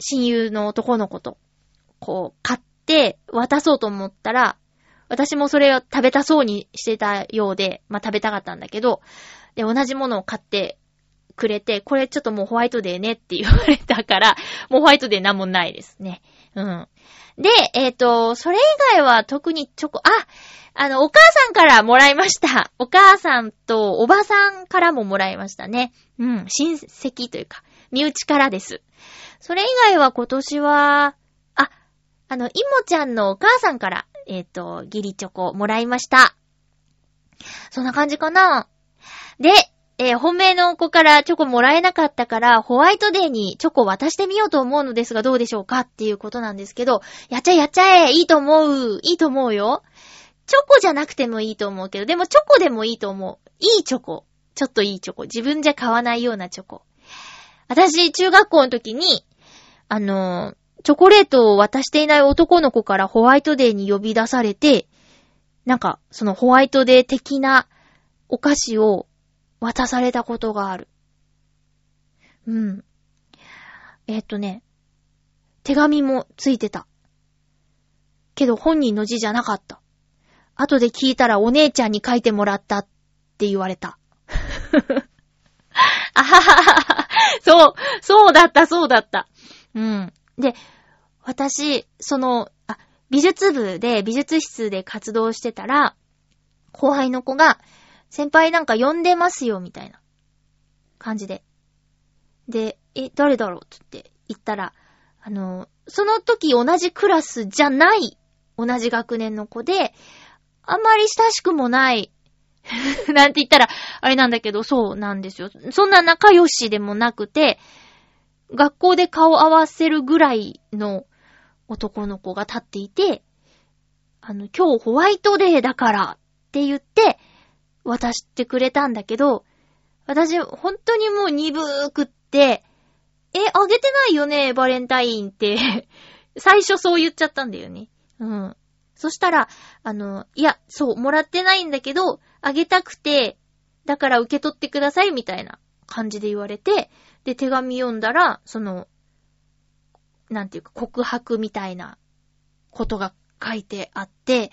親友の男の子と、こう、買って渡そうと思ったら、私もそれを食べたそうにしてたようで、まあ、食べたかったんだけど、で、同じものを買ってくれて、これちょっともうホワイトデーねって言われたから、もうホワイトデーなんもないですね。うん。で、えっ、と、それ以外は特にチョコ、あ、あの、お母さんからもらいました。お母さんとおばさんからももらいましたね。うん、親戚というか、身内からです。それ以外は今年は、あ、あの、いもちゃんのお母さんから、えっ、と、ギリチョコもらいました。そんな感じかな。で、えー本命の子からチョコもらえなかったから、ホワイトデーにチョコ渡してみようと思うのですがどうでしょうかっていうことなんですけど、やっちゃえやっちゃえいいと思ういいと思うよ。チョコじゃなくてもいいと思うけど、でもチョコでもいいと思う。いいチョコ。ちょっといいチョコ。自分じゃ買わないようなチョコ。私、中学校の時に、あのーチョコレートを渡していない男の子からホワイトデーに呼び出されて、なんか、そのホワイトデー的なお菓子を渡されたことがある。うん。えーっとね、手紙もついてた。けど本人の字じゃなかった。後で聞いたらお姉ちゃんに書いてもらったって言われた。あはははは。そう、そうだった、そうだった。うん。で、私、その、あ、美術部で、美術室で活動してたら、後輩の子が、先輩なんか呼んでますよ、みたいな感じで。で、え、誰だろうって言って言ったら、あの、その時同じクラスじゃない、同じ学年の子で、あんまり親しくもない、なんて言ったら、あれなんだけど、そうなんですよ。そんな仲良しでもなくて、学校で顔合わせるぐらいの男の子が立っていて、あの、今日ホワイトデーだからって言って渡してくれたんだけど、私、本当にもう鈍くって、え、あげてないよね、バレンタインって。最初そう言っちゃったんだよね。うん。そしたら、あの、いや、そう、もらってないんだけど、あげたくて、だから受け取ってください、みたいな感じで言われて、で、手紙読んだら、その、なんていうか、告白みたいなことが書いてあって、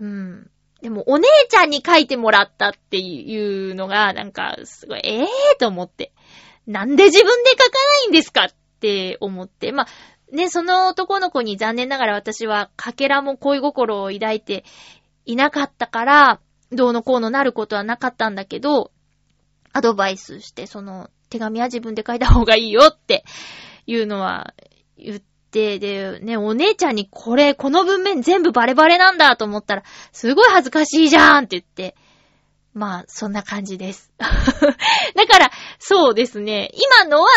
うん。でも、お姉ちゃんに書いてもらったっていうのが、なんか、すごい、ええー、と思って。なんで自分で書かないんですかって思って。まあ、ね、その男の子に残念ながら私は、かけらも恋心を抱いていなかったから、どうのこうのなることはなかったんだけど、アドバイスして、その、手紙は自分で書いた方がいいよっていうのは言ってて、で、ね、お姉ちゃんにこれ、この文面全部バレバレなんだと思ったら、すごい恥ずかしいじゃんって言って、まあ、そんな感じです。だから、そうですね、今のは、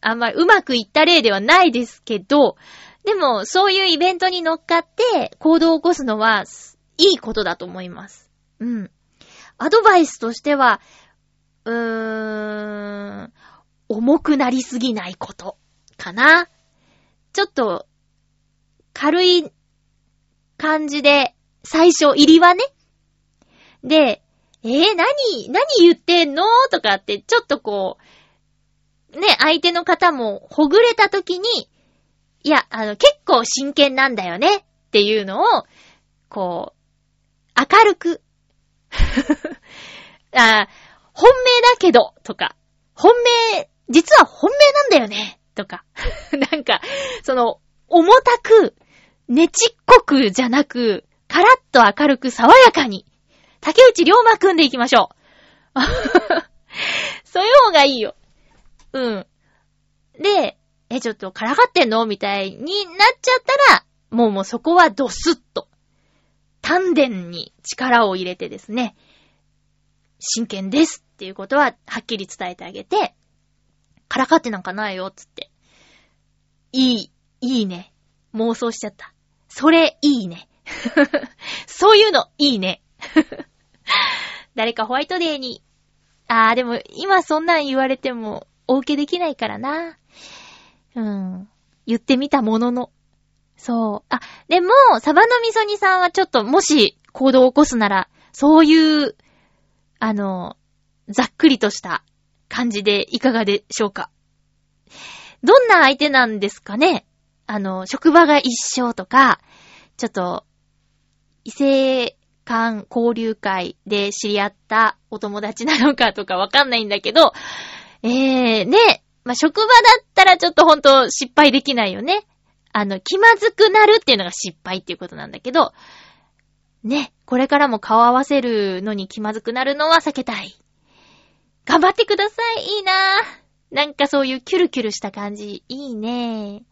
あんまりうまくいった例ではないですけど、でも、そういうイベントに乗っかって行動を起こすのは、いいことだと思います。うん。アドバイスとしては、うーん、重くなりすぎないこと、かな。ちょっと、軽い感じで、最初、入りはね。で、えー、何、何言ってんの？とかって、ちょっとこう、ね、相手の方もほぐれた時に、いや、あの、結構真剣なんだよね。っていうのを、こう、明るく。あ本命だけど、とか、本命、実は本命なんだよね、とか。なんか、その、重たく、ねちっこくじゃなく、カラッと明るく爽やかに、竹内涼真くんでいきましょう。そういう方がいいよ。うん。で、え、ちょっとからかってんの？みたいになっちゃったら、もうもうそこはドスッと、丹田に力を入れてですね、真剣ですっていうことははっきり伝えてあげて、からかってなんかないよ、つって。いい、いいね。妄想しちゃった。それ、いいね。そういうの、いいね。誰かホワイトデーに。あー、でも、今そんなん言われても、お受けできないからな。うん。言ってみたものの。そう。あ、でも、サバの味噌煮さんはちょっと、もし行動を起こすなら、そういう、あの、ざっくりとした感じでいかがでしょうか？どんな相手なんですかね？あの、職場が一緒とか、ちょっと、異性間交流会で知り合ったお友達なのかとかわかんないんだけど、えー、ね、まあ、職場だったらちょっとほんと失敗できないよね。あの、気まずくなるっていうのが失敗っていうことなんだけど、ね、これからも顔合わせるのに気まずくなるのは避けたい。頑張ってください。いいなぁ。なんかそういうキュルキュルした感じ、いいね。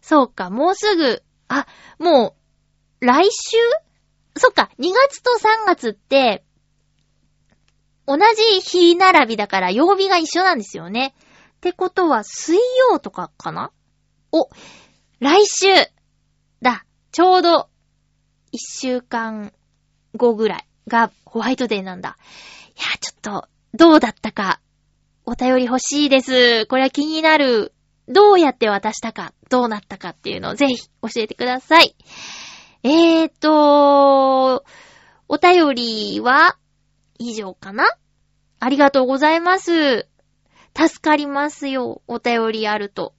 そうか、もうすぐ、あ、もう、来週？そっか、2月と3月って、同じ日並びだから曜日が一緒なんですよね。ってことは、水曜とかかな？お、来週。だ。ちょうど、一週間後ぐらいがホワイトデーなんだ。いや、ちょっと、どうだったか、お便り欲しいです。これは気になる。どうやって渡したか、どうなったかっていうのをぜひ教えてください。えーと、お便りは以上かな？ありがとうございます。助かりますよ。お便りあると。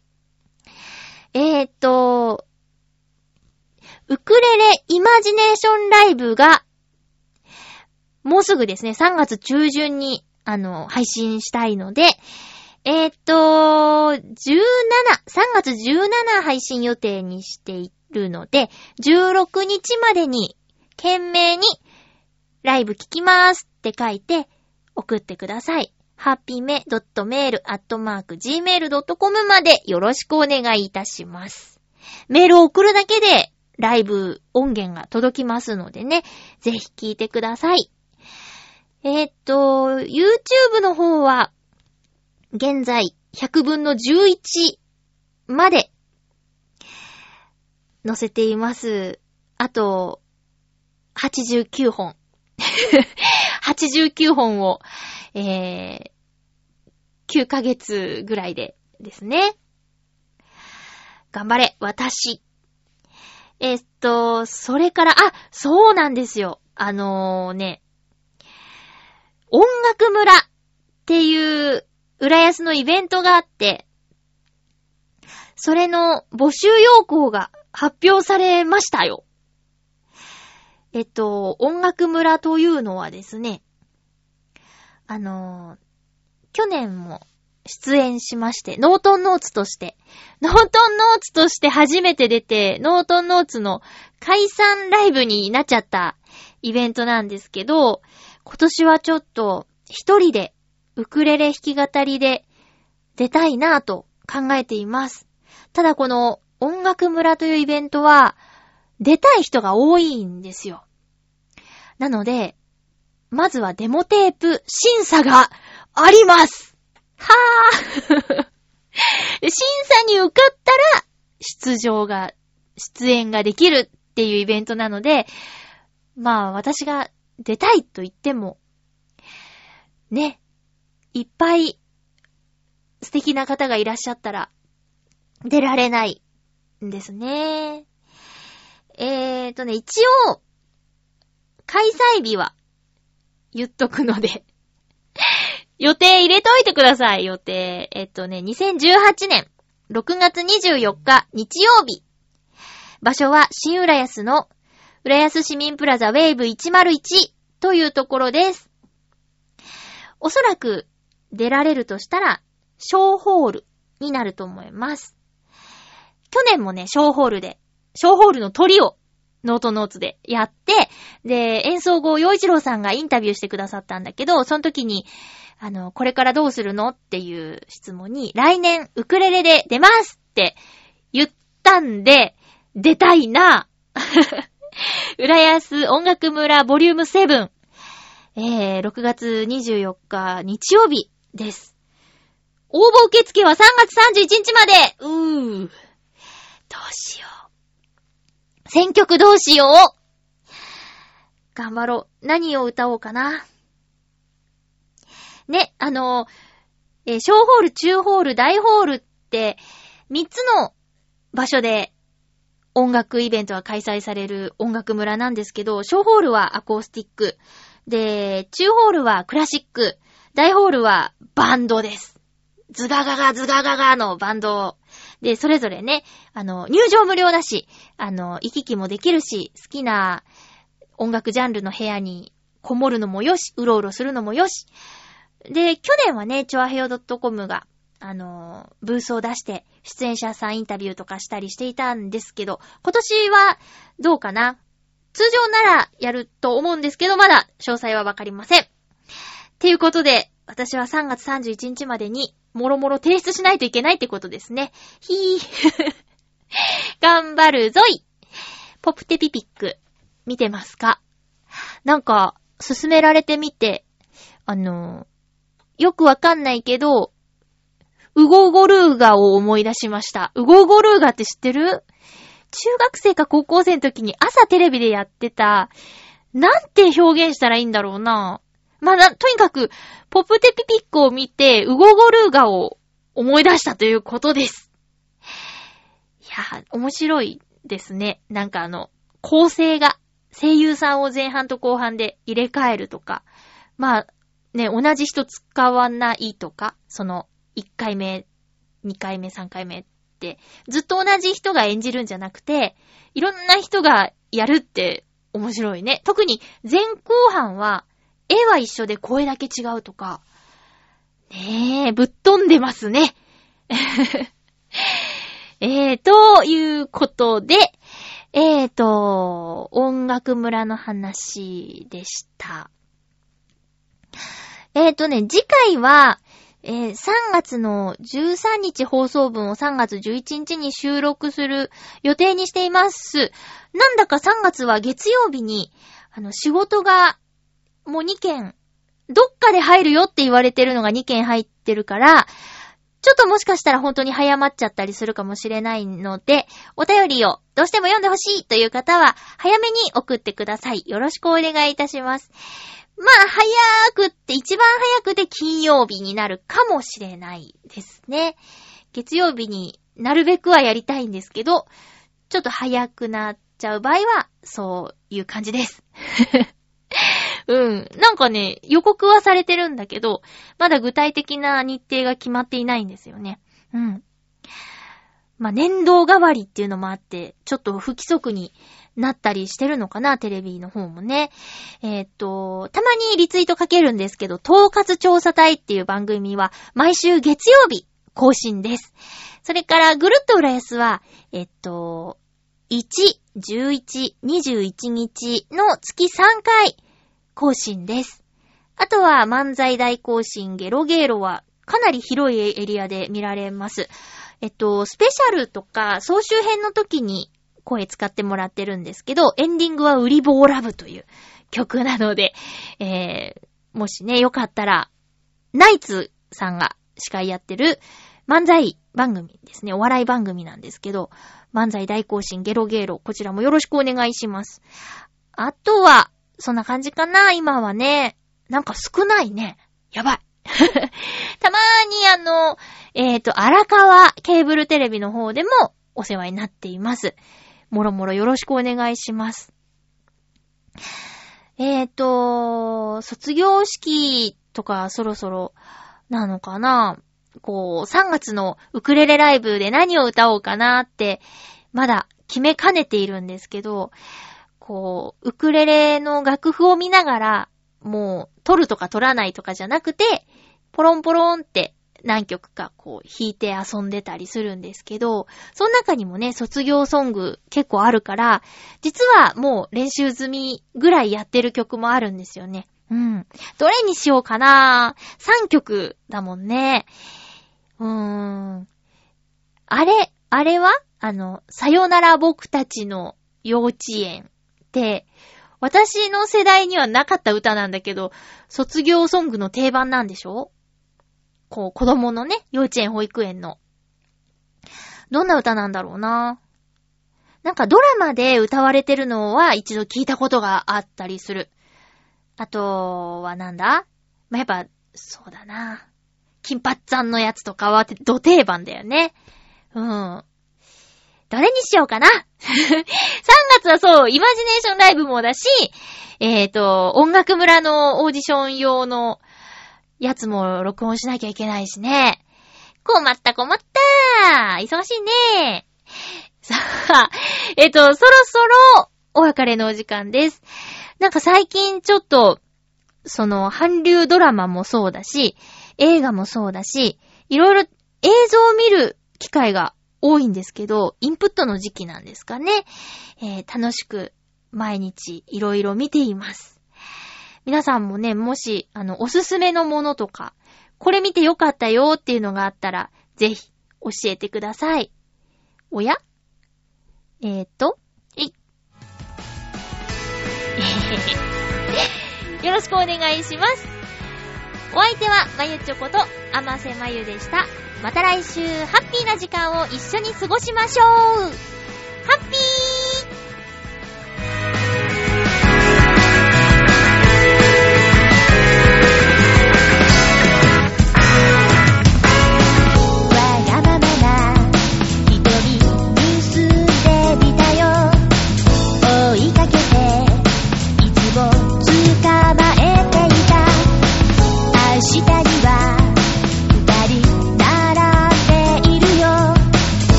えーと、ウクレレイマジネーションライブが、もうすぐですね、3月中旬に、あの、配信したいので、えーと、17、3月17配信予定にしているので、16日までに、懸命に、ライブ聞きますって書いて、送ってください。ハッピーメ .mail.gmail.com までよろしくお願いいたします。メールを送るだけで、ライブ音源が届きますのでね、ぜひ聞いてください。えーっと、YouTube の方は、現在、100分の11まで、載せています。あと、89本。89本を、えー、9ヶ月ぐらいでですね。頑張れ、私。えーっと、それから、あ、そうなんですよ。あのー、ね、音楽村っていう、浦安のイベントがあって、それの募集要項が発表されましたよ。えっと、音楽村というのはですね、あの去年も出演しまして、ノートンノーツとして、ノートンノーツとして初めて出て、ノートンノーツの解散ライブになっちゃったイベントなんですけど、今年はちょっと一人でウクレレ弾き語りで出たいなぁと考えています。ただこの音楽村というイベントは出たい人が多いんですよ。なので、まずはデモテープ審査がありますはぁ 審査に受かったら出場が、出演ができるっていうイベントなので、まあ私が出たいと言っても、ね、いっぱい素敵な方がいらっしゃったら出られないんですね。えーとね、一応、開催日は言っとくので、予定入れといてください、予定。えっとね、2018年6月24日日曜日。場所は新浦安の浦安市民プラザウェーブ101というところです。おそらく出られるとしたら、小ホールになると思います。去年もね、小ホールで、小ホールの鳥をノートノーツでやって、で、演奏後、洋一郎さんがインタビューしてくださったんだけど、その時に、あの、これからどうするのっていう質問に、来年ウクレレで出ますって言ったんで、出たいな。浦安音楽村ボリューム7。えー、6月24日日曜日です。応募受付は3月31日までうー。どうしよう。選曲どうしよう。頑張ろう。何を歌おうかな。ね、あの、えー小ホール、中ホール、大ホールって、3つの場所で音楽イベントが開催される音楽村なんですけど、小ホールはアコースティック。で、中ホールはクラシック。大ホールはバンドです。ズガガガズガガガのバンド。で、それぞれね、あの、入場無料だし、あの、行き来もできるし、好きな音楽ジャンルの部屋にこもるのもよし、うろうろするのもよし。で、去年はね、チョアヘオ .com が、あの、ブースを出して、出演者さんインタビューとかしたりしていたんですけど、今年はどうかな？通常ならやると思うんですけど、まだ詳細はわかりません。っていうことで、私は3月31日までに、もろもろ提出しないといけないってことですね。ひー。頑張るぞいポプテピピック、見てますか？なんか、進められてみて、あの、よくわかんないけど、ウゴゴルーガを思い出しました。ウゴゴルーガって知ってる？中学生か高校生の時に朝テレビでやってた、なんて表現したらいいんだろうな。まあ、な、とにかく、ポプテピピックを見て、ウゴゴルーガを思い出したということです。いや、面白いですね。なんかあの、構成が、声優さんを前半と後半で入れ替えるとか、まあ、ね、同じ人使わないとか、その、1回目、2回目、3回目って、ずっと同じ人が演じるんじゃなくて、いろんな人がやるって面白いね。特に前後半は、絵は一緒で声だけ違うとか、ねえ、ぶっ飛んでますね。えー、ということで、えーと、音楽村の話でした。えーとね、次回は、えー3月の13日放送分を3月11日に収録する予定にしています。なんだか3月は月曜日に、あの、仕事がもう2件、どっかで入るよって言われてるのが2件入ってるから、ちょっともしかしたら本当に早まっちゃったりするかもしれないので、お便りをどうしても読んでほしいという方は、早めに送ってください。よろしくお願いいたします。まあ、早くって、一番早くで金曜日になるかもしれないですね。月曜日になるべくはやりたいんですけど、ちょっと早くなっちゃう場合は、そういう感じです。うん。なんかね、予告はされてるんだけど、まだ具体的な日程が決まっていないんですよね。うん。まあ、年度代わりっていうのもあって、ちょっと不規則になったりしてるのかな、テレビの方もね。えーっと、たまにリツイートかけるんですけど、統括調査隊っていう番組は毎週月曜日更新です。それから、ぐるっと浦安は、えっと、1、11、21日の月3回更新です。あとは漫才大更新ゲロゲーロはかなり広いエリアで見られます。えっと、スペシャルとか総集編の時に声使ってもらってるんですけど、エンディングはウリボーラブという曲なので、えー、もしね、よかったら、ナイツさんが司会やってる漫才番組ですね。お笑い番組なんですけど、漫才大行進ゲロゲロ、こちらもよろしくお願いします。あとは、そんな感じかな今はね。なんか少ないね。やばい。たまーにあの、えっ、と、荒川ケーブルテレビの方でもお世話になっています。もろもろよろしくお願いします。えっ、と、卒業式とかそろそろなのかな？こう、3月のウクレレライブで何を歌おうかなって、まだ決めかねているんですけど、こう、ウクレレの楽譜を見ながら、もう、取るとか取らないとかじゃなくて、ポロンポロンって何曲かこう弾いて遊んでたりするんですけど、その中にもね、卒業ソング結構あるから、実はもう練習済みぐらいやってる曲もあるんですよね。うん。どれにしようかな ?3 曲だもんね。うーん。あれ、あれは？あの、さよなら僕たちの幼稚園って、私の世代にはなかった歌なんだけど、卒業ソングの定番なんでしょ？こう、子供のね、幼稚園、保育園の。どんな歌なんだろうな。なんかドラマで歌われてるのは一度聞いたことがあったりする。あとはなんだ？まあ、やっぱ、そうだな。金髪さんのやつとかは、土定番だよね。うん。どれにしようかな ?3 月はそう、イマジネーションライブもだし、えっ、ー、と、音楽村のオーディション用のやつも録音しなきゃいけないしね。困った困った忙しいねさあ、えっ、と、そろそろお別れのお時間です。なんか最近ちょっと、その、韓流ドラマもそうだし、映画もそうだし、いろいろ映像を見る機会が多いんですけど、インプットの時期なんですかね。えー、楽しく毎日いろいろ見ています。皆さんもね、もし、あの、おすすめのものとか、これ見てよかったよっていうのがあったら、ぜひ教えてください。おや？えーと、えい。よろしくお願いします。お相手は、まゆちょこと、あませまゆでした。また来週、ハッピーな時間を一緒に過ごしましょうハッピー